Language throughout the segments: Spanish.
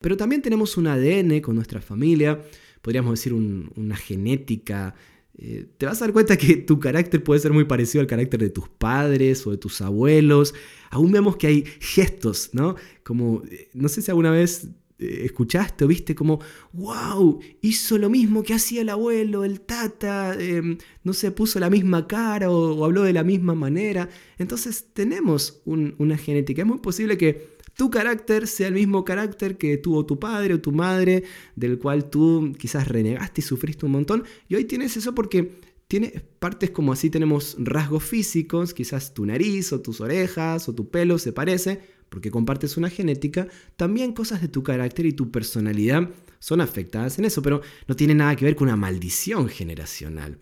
Pero también tenemos un ADN con nuestra familia, podríamos decir una genética. Eh, te vas a dar cuenta que tu carácter puede ser muy parecido al carácter de tus padres o de tus abuelos. Aún vemos que hay gestos, ¿no? Como, eh, no sé si alguna vez eh, escuchaste o viste como, wow, hizo lo mismo que hacía el abuelo, el tata, em, no se puso la misma cara o, habló de la misma manera. Entonces tenemos una genética. Es muy posible que tu carácter sea el mismo carácter que tuvo tu padre o tu madre, del cual tú quizás renegaste y sufriste un montón. Y hoy tienes eso porque tiene partes como así tenemos rasgos físicos, quizás tu nariz o tus orejas o tu pelo se parece, porque compartes una genética, también cosas de tu carácter y tu personalidad son afectadas en eso, pero no tiene nada que ver con una maldición generacional.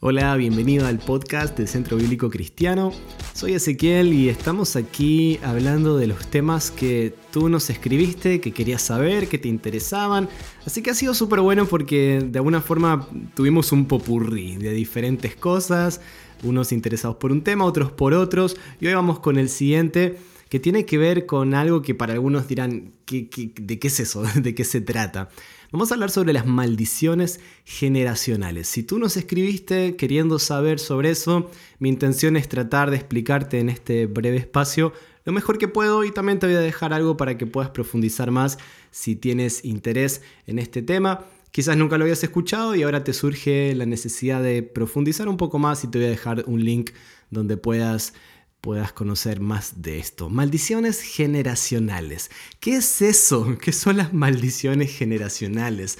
Hola, bienvenido al podcast del Centro Bíblico Cristiano. Soy Ezequiel y estamos aquí hablando de los temas que tú nos escribiste, que querías saber, que te interesaban. Así que ha sido súper bueno porque de alguna forma tuvimos un popurrí de diferentes cosas, unos interesados por un tema, otros por otros. Y hoy vamos con el siguiente que tiene que ver con algo que para algunos dirán, de qué es eso? ¿De qué se trata? Vamos a hablar sobre las maldiciones generacionales. Si tú nos escribiste queriendo saber sobre eso, mi intención es tratar de explicarte en este breve espacio lo mejor que puedo y también te voy a dejar algo para que puedas profundizar más si tienes interés en este tema. Quizás nunca lo habías escuchado y ahora te surge la necesidad de profundizar un poco más y te voy a dejar un link donde puedas puedas conocer más de esto. Maldiciones generacionales. ¿Qué es eso? ¿Qué son las maldiciones generacionales?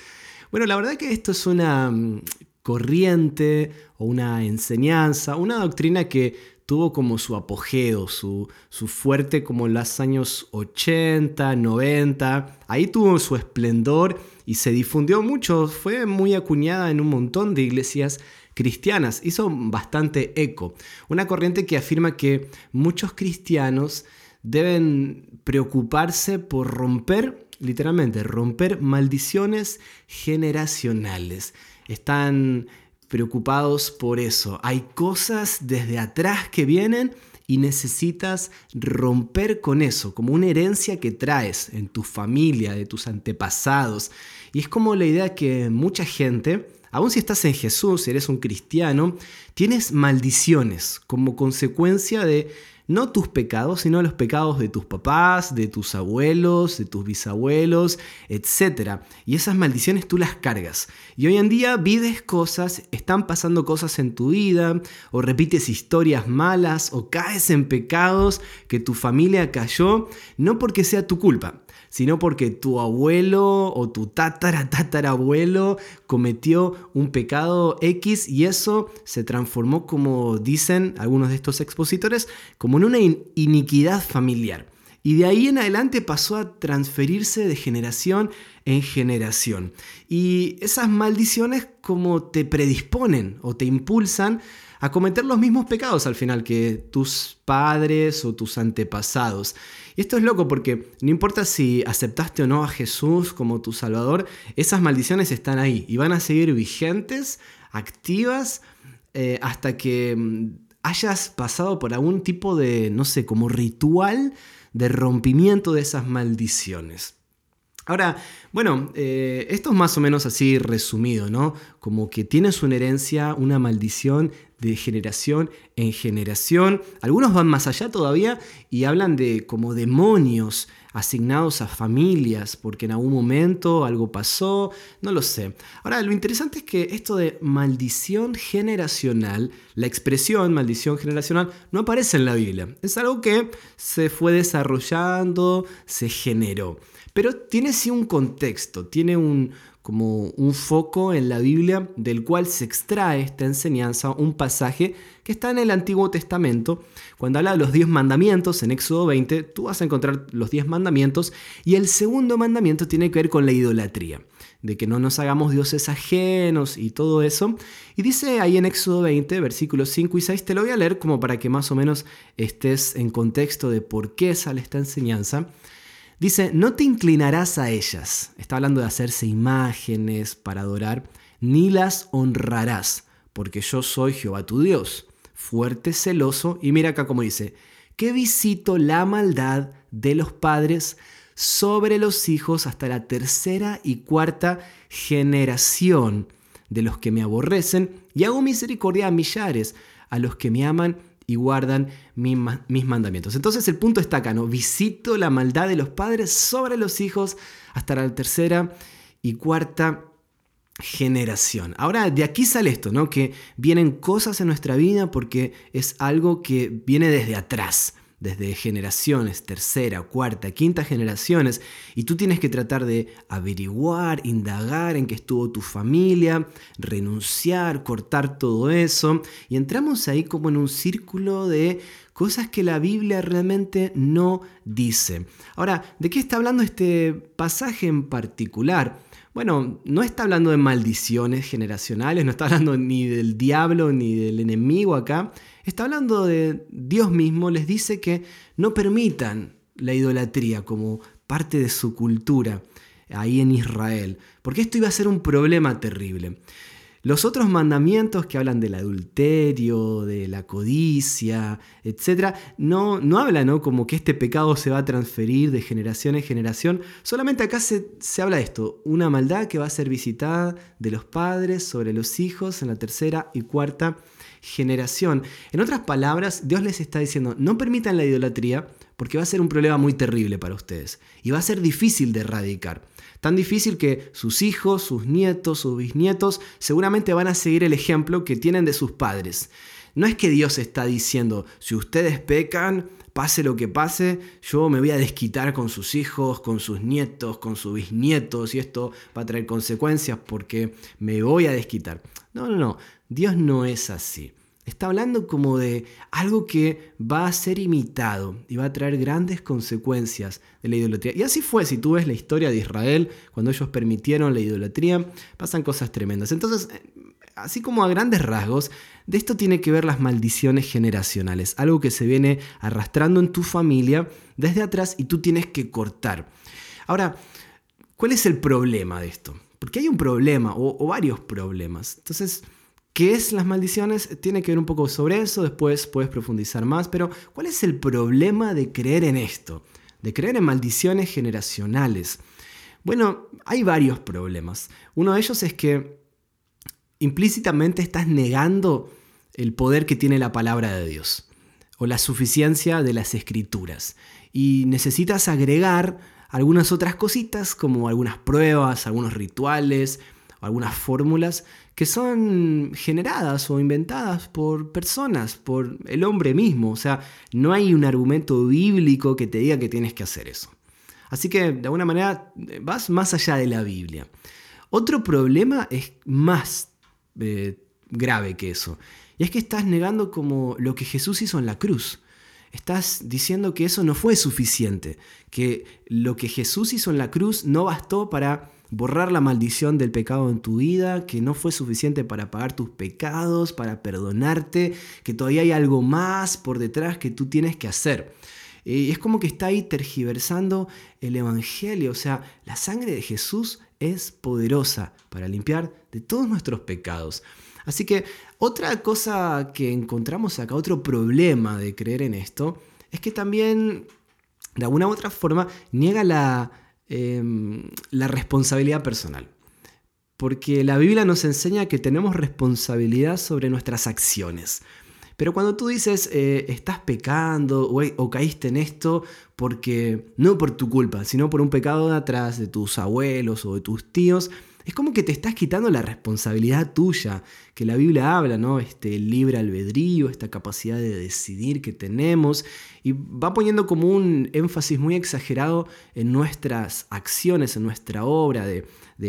Bueno, la verdad que esto es una mm, corriente o una enseñanza, una doctrina que tuvo como su apogeo, su, su, fuerte como en los años 80, 90. Ahí tuvo su esplendor y se difundió mucho, fue muy acuñada en un montón de iglesias cristianas. Hizo bastante eco. Una corriente que afirma que muchos cristianos deben preocuparse por romper, literalmente, romper maldiciones generacionales. Están preocupados por eso. Hay cosas desde atrás que vienen y necesitas romper con eso, como una herencia que traes en tu familia, de tus antepasados. Y es como la idea que mucha gente Aún si estás en Jesús, si eres un cristiano, tienes maldiciones como consecuencia de no tus pecados, sino los pecados de tus papás, de tus abuelos, de tus bisabuelos, etc. Y esas maldiciones tú las cargas. Y hoy en día vives cosas, están pasando cosas en tu vida, o repites historias malas, o caes en pecados que tu familia cayó, no porque sea tu culpa, sino porque tu abuelo o tu tatara tatarabuelo cometió un pecado X y eso se transformó, como dicen algunos de estos expositores, como en una iniquidad familiar. Y de ahí en adelante pasó a transferirse de generación en generación. Y esas maldiciones como te predisponen o te impulsan a cometer los mismos pecados al final que tus padres o tus antepasados. Y esto es loco porque no importa si aceptaste o no a Jesús como tu Salvador, esas maldiciones están ahí y van a seguir vigentes, activas, eh, hasta que mm, hayas pasado por algún tipo de, no sé, como ritual de rompimiento de esas maldiciones. Ahora, bueno, eh, esto es más o menos así resumido, ¿no? Como que tienes una herencia, una maldición de generación en generación. Algunos van más allá todavía y hablan de como demonios asignados a familias, porque en algún momento algo pasó, no lo sé. Ahora, lo interesante es que esto de maldición generacional, la expresión maldición generacional, no aparece en la Biblia. Es algo que se fue desarrollando, se generó. Pero tiene sí un contexto, tiene un, como un foco en la Biblia del cual se extrae esta enseñanza, un pasaje que está en el Antiguo Testamento. Cuando habla de los diez mandamientos, en Éxodo 20, tú vas a encontrar los diez mandamientos y el segundo mandamiento tiene que ver con la idolatría, de que no nos hagamos dioses ajenos y todo eso. Y dice ahí en Éxodo 20, versículos 5 y 6, te lo voy a leer como para que más o menos estés en contexto de por qué sale esta enseñanza. Dice, no te inclinarás a ellas. Está hablando de hacerse imágenes para adorar, ni las honrarás, porque yo soy Jehová tu Dios. fuerte, celoso, y mira acá como dice, que visito la maldad de los padres sobre los hijos hasta la tercera y cuarta generación de los que me aborrecen, y hago misericordia a millares, a los que me aman y guardan mis, mandamientos. Entonces el punto está acá, ¿no? Visito la maldad de los padres sobre los hijos hasta la tercera y cuarta generación. Ahora, de aquí sale esto, ¿no? Que vienen cosas en nuestra vida porque es algo que viene desde atrás desde generaciones, tercera, cuarta, quinta generaciones, y tú tienes que tratar de averiguar, indagar en qué estuvo tu familia, renunciar, cortar todo eso, y entramos ahí como en un círculo de cosas que la Biblia realmente no dice. Ahora, ¿de qué está hablando este pasaje en particular? Bueno, no está hablando de maldiciones generacionales, no está hablando ni del diablo ni del enemigo acá, está hablando de Dios mismo, les dice que no permitan la idolatría como parte de su cultura ahí en Israel, porque esto iba a ser un problema terrible. Los otros mandamientos que hablan del adulterio, de la codicia, etc., no, no hablan ¿no? como que este pecado se va a transferir de generación en generación. Solamente acá se, se habla de esto, una maldad que va a ser visitada de los padres sobre los hijos en la tercera y cuarta generación. En otras palabras, Dios les está diciendo, no permitan la idolatría porque va a ser un problema muy terrible para ustedes y va a ser difícil de erradicar. Tan difícil que sus hijos, sus nietos, sus bisnietos seguramente van a seguir el ejemplo que tienen de sus padres. No es que Dios está diciendo, si ustedes pecan, pase lo que pase, yo me voy a desquitar con sus hijos, con sus nietos, con sus bisnietos, y esto va a traer consecuencias porque me voy a desquitar. No, no, no, Dios no es así. Está hablando como de algo que va a ser imitado y va a traer grandes consecuencias de la idolatría. Y así fue, si tú ves la historia de Israel, cuando ellos permitieron la idolatría, pasan cosas tremendas. Entonces, así como a grandes rasgos, de esto tiene que ver las maldiciones generacionales, algo que se viene arrastrando en tu familia desde atrás y tú tienes que cortar. Ahora, ¿cuál es el problema de esto? Porque hay un problema o, o varios problemas. Entonces, ¿Qué es las maldiciones? Tiene que ver un poco sobre eso, después puedes profundizar más, pero ¿cuál es el problema de creer en esto? De creer en maldiciones generacionales. Bueno, hay varios problemas. Uno de ellos es que implícitamente estás negando el poder que tiene la palabra de Dios o la suficiencia de las escrituras. Y necesitas agregar algunas otras cositas como algunas pruebas, algunos rituales, algunas fórmulas que son generadas o inventadas por personas, por el hombre mismo. O sea, no hay un argumento bíblico que te diga que tienes que hacer eso. Así que de alguna manera vas más allá de la Biblia. Otro problema es más eh, grave que eso. Y es que estás negando como lo que Jesús hizo en la cruz. Estás diciendo que eso no fue suficiente, que lo que Jesús hizo en la cruz no bastó para borrar la maldición del pecado en tu vida, que no fue suficiente para pagar tus pecados, para perdonarte, que todavía hay algo más por detrás que tú tienes que hacer. Y es como que está ahí tergiversando el Evangelio, o sea, la sangre de Jesús es poderosa para limpiar de todos nuestros pecados. Así que otra cosa que encontramos acá, otro problema de creer en esto, es que también de alguna u otra forma niega la, Em, la responsabilidad personal. Porque la Biblia nos enseña que tenemos responsabilidad sobre nuestras acciones. Pero cuando tú dices, eh, estás pecando o, o, caíste en esto porque no por tu culpa, sino por un pecado de atrás, de tus abuelos o de tus tíos, es como que te estás quitando la responsabilidad tuya, que la Biblia habla, ¿no? Este libre albedrío, esta capacidad de decidir que tenemos, y va poniendo como un énfasis muy exagerado en nuestras acciones, en nuestra obra, de,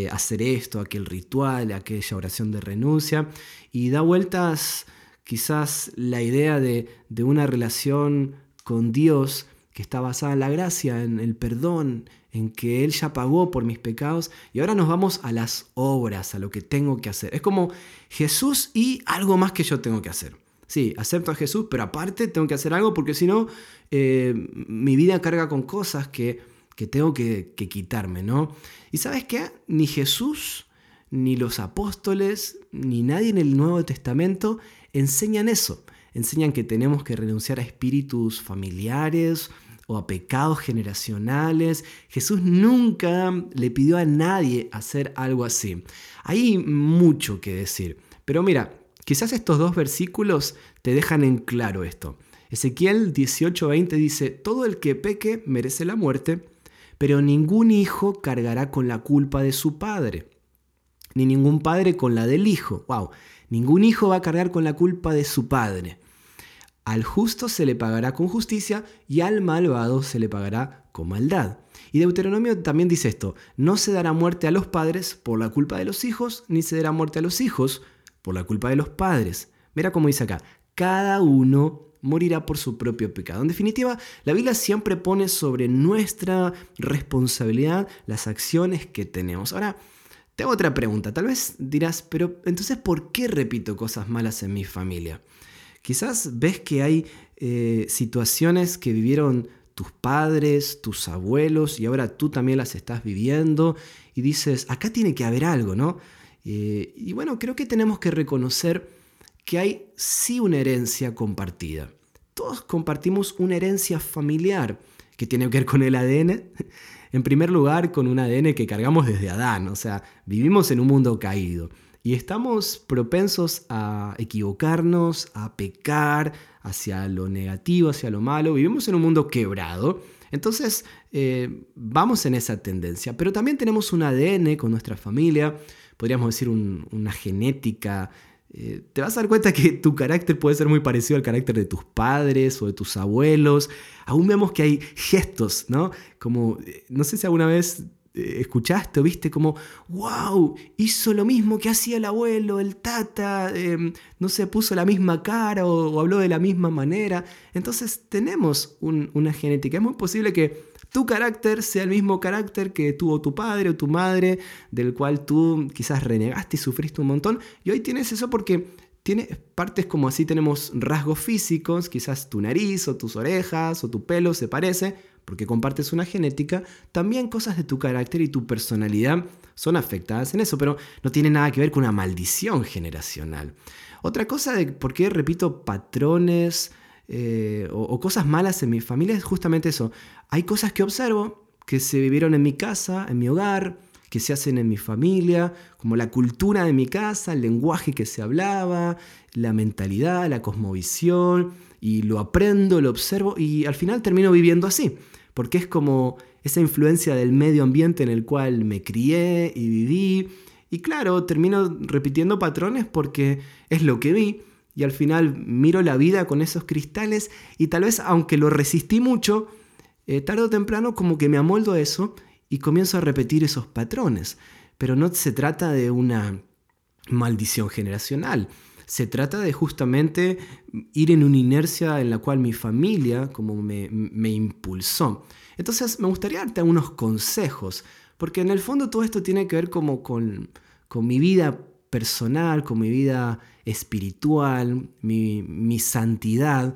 hacer esto, aquel ritual, aquella oración de renuncia, y da vueltas quizás la idea de, de una relación con Dios que está basada en la gracia, en el perdón, en que Él ya pagó por mis pecados y ahora nos vamos a las obras, a lo que tengo que hacer. Es como Jesús y algo más que yo tengo que hacer. Sí, acepto a Jesús, pero aparte tengo que hacer algo porque si no, eh, mi vida carga con cosas que, tengo que, que quitarme, ¿no? Y sabes qué? Ni Jesús, ni los apóstoles, ni nadie en el Nuevo Testamento enseñan eso. enseñan que tenemos que renunciar a espíritus familiares o a pecados generacionales. Jesús nunca le pidió a nadie hacer algo así. Hay mucho que decir. Pero mira, quizás estos dos versículos te dejan en claro esto. Ezequiel 18:20 dice, todo el que peque merece la muerte, pero ningún hijo cargará con la culpa de su padre, ni ningún padre con la del hijo. Wow, ningún hijo va a cargar con la culpa de su padre. Al justo se le pagará con justicia y al malvado se le pagará con maldad. Y Deuteronomio también dice esto, no se dará muerte a los padres por la culpa de los hijos, ni se dará muerte a los hijos por la culpa de los padres. Mira cómo dice acá, cada uno morirá por su propio pecado. En definitiva, la Biblia siempre pone sobre nuestra responsabilidad las acciones que tenemos. Ahora, te hago otra pregunta. Tal vez dirás, pero entonces, ¿por qué repito cosas malas en mi familia? Quizás ves que hay eh, situaciones que vivieron tus padres, tus abuelos, y ahora tú también las estás viviendo, y dices, acá tiene que haber algo, ¿no? Eh, y bueno, creo que tenemos que reconocer que hay sí una herencia compartida. Todos compartimos una herencia familiar que tiene que ver con el ADN. En primer lugar, con un ADN que cargamos desde Adán, o sea, vivimos en un mundo caído. Y estamos propensos a equivocarnos, a pecar hacia lo negativo, hacia lo malo. Vivimos en un mundo quebrado. Entonces, eh, vamos en esa tendencia. Pero también tenemos un ADN con nuestra familia, podríamos decir una genética. Eh, te vas a dar cuenta que tu carácter puede ser muy parecido al carácter de tus padres o de tus abuelos. Aún vemos que hay gestos, ¿no? Como, eh, no sé si alguna vez escuchaste o viste como, wow, hizo lo mismo que hacía el abuelo, el tata, em, no se puso la misma cara o, habló de la misma manera. Entonces tenemos una genética. Es muy posible que tu carácter sea el mismo carácter que tuvo tu padre o tu madre, del cual tú quizás renegaste y sufriste un montón. Y hoy tienes eso porque tiene partes como así tenemos rasgos físicos, quizás tu nariz o tus orejas o tu pelo se parece, porque compartes una genética, también cosas de tu carácter y tu personalidad son afectadas en eso, pero no tiene nada que ver con una maldición generacional. Otra cosa de por qué repito patrones eh, o, o cosas malas en mi familia es justamente eso. Hay cosas que observo que se vivieron en mi casa, en mi hogar, que se hacen en mi familia, como la cultura de mi casa, el lenguaje que se hablaba, la mentalidad, la cosmovisión, y lo aprendo, lo observo y al final termino viviendo así porque es como esa influencia del medio ambiente en el cual me crié y viví. Y claro, termino repitiendo patrones porque es lo que vi y al final miro la vida con esos cristales y tal vez aunque lo resistí mucho, eh, tarde o temprano como que me amoldo a eso y comienzo a repetir esos patrones. Pero no se trata de una maldición generacional. Se trata de justamente ir en una inercia en la cual mi familia como me, me impulsó. Entonces me gustaría darte algunos consejos, porque en el fondo todo esto tiene que ver como con, con mi vida personal, con mi vida espiritual, mi, mi santidad.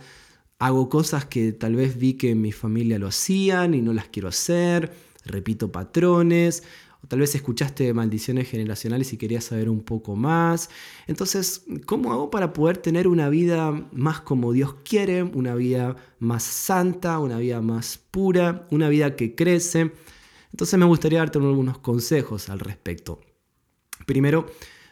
Hago cosas que tal vez vi que mi familia lo hacían y no las quiero hacer, repito patrones, o tal vez escuchaste maldiciones generacionales y querías saber un poco más. Entonces, ¿cómo hago para poder tener una vida más como Dios quiere, una vida más santa, una vida más pura, una vida que crece? Entonces me gustaría darte algunos consejos al respecto. Primero,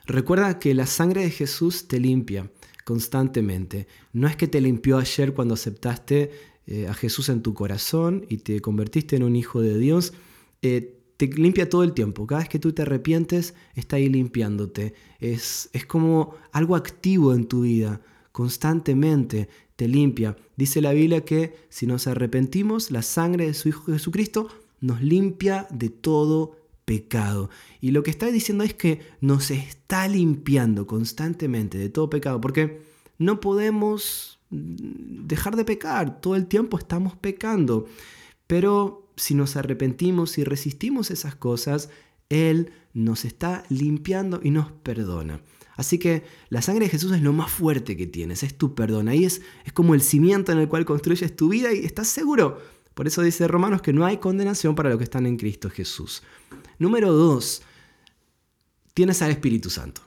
recuerda que la sangre de Jesús te limpia constantemente. No es que te limpió ayer cuando aceptaste eh, a Jesús en tu corazón y te convertiste en un hijo de Dios. Eh, te limpia todo el tiempo. Cada vez que tú te arrepientes, está ahí limpiándote. Es, es como algo activo en tu vida, constantemente te limpia. Dice la Biblia que si nos arrepentimos, la sangre de su Hijo Jesucristo nos limpia de todo pecado. Y lo que está diciendo es que nos está limpiando constantemente de todo pecado, porque no podemos dejar de pecar, todo el tiempo estamos pecando. Pero si nos arrepentimos y resistimos esas cosas, Él nos está limpiando y nos perdona. Así que la sangre de Jesús es lo más fuerte que tienes, es tu perdón. Ahí es, es como el cimiento en el cual construyes tu vida y estás seguro. Por eso dice Romanos que no hay condenación para los que están en Cristo Jesús. Número dos, tienes al Espíritu Santo.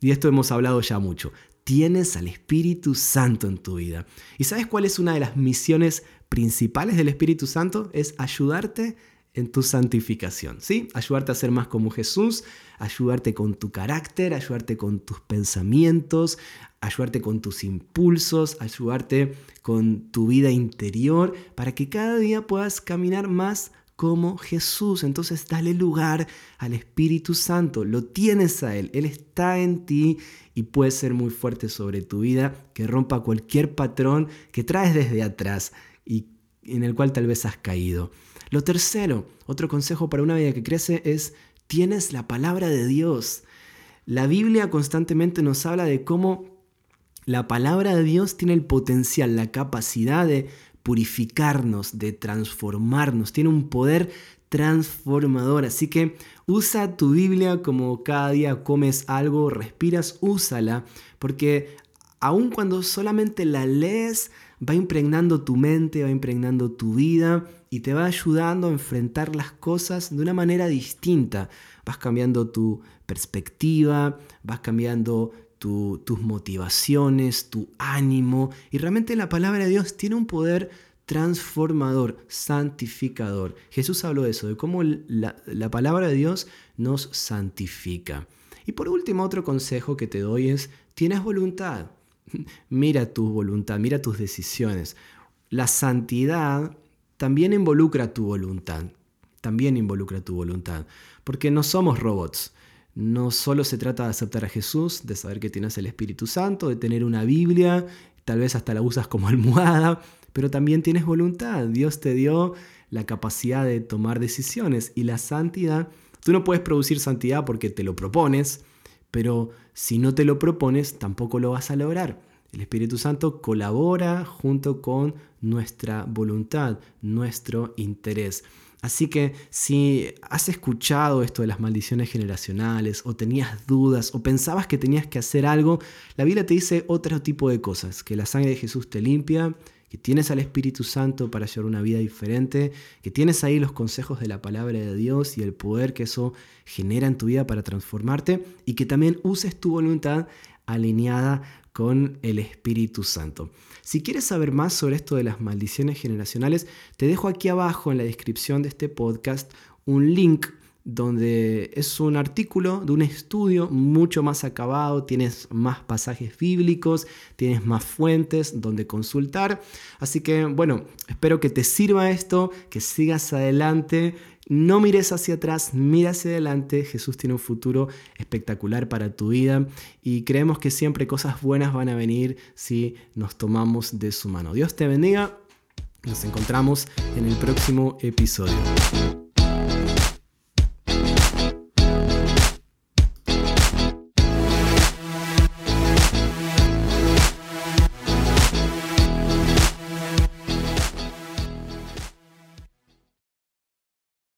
Y esto hemos hablado ya mucho. tienes al Espíritu Santo en tu vida. ¿Y sabes cuál es una de las misiones principales del Espíritu Santo? Es ayudarte en tu santificación, ¿sí? Ayudarte a ser más como Jesús, ayudarte con tu carácter, ayudarte con tus pensamientos, ayudarte con tus impulsos, ayudarte con tu vida interior, para que cada día puedas caminar más como Jesús. Entonces dale lugar al Espíritu Santo, lo tienes a Él, Él está en ti y puede ser muy fuerte sobre tu vida, que rompa cualquier patrón que traes desde atrás y en el cual tal vez has caído. Lo tercero, otro consejo para una vida que crece es, tienes la palabra de Dios. La Biblia constantemente nos habla de cómo la palabra de Dios tiene el potencial, la capacidad de purificarnos, de transformarnos, tiene un poder transformador. Así que usa tu Biblia como cada día comes algo, respiras, úsala, porque aun cuando solamente la lees, va impregnando tu mente, va impregnando tu vida y te va ayudando a enfrentar las cosas de una manera distinta. Vas cambiando tu perspectiva, vas cambiando tus motivaciones, tu ánimo y realmente la palabra de Dios tiene un poder transformador, santificador. Jesús habló de eso, de cómo la, la palabra de Dios nos santifica. Y por último, otro consejo que te doy es, tienes voluntad. Mira tu voluntad, mira tus decisiones. La santidad también involucra tu voluntad. También involucra tu voluntad. Porque no somos robots. No solo se trata de aceptar a Jesús, de saber que tienes el Espíritu Santo, de tener una Biblia, tal vez hasta la usas como almohada, pero también tienes voluntad. Dios te dio la capacidad de tomar decisiones y la santidad. Tú no puedes producir santidad porque te lo propones, pero si no te lo propones, tampoco lo vas a lograr. El Espíritu Santo colabora junto con nuestra voluntad, nuestro interés. Así que si has escuchado esto de las maldiciones generacionales o tenías dudas o pensabas que tenías que hacer algo, la Biblia te dice otro tipo de cosas, que la sangre de Jesús te limpia, que tienes al Espíritu Santo para llevar una vida diferente, que tienes ahí los consejos de la palabra de Dios y el poder que eso genera en tu vida para transformarte y que también uses tu voluntad alineada con el Espíritu Santo. Si quieres saber más sobre esto de las maldiciones generacionales, te dejo aquí abajo en la descripción de este podcast un link donde es un artículo de un estudio mucho más acabado, tienes más pasajes bíblicos, tienes más fuentes donde consultar. Así que bueno, espero que te sirva esto, que sigas adelante. No mires hacia atrás, mira hacia adelante. Jesús tiene un futuro espectacular para tu vida y creemos que siempre cosas buenas van a venir si nos tomamos de su mano. Dios te bendiga. Nos encontramos en el próximo episodio.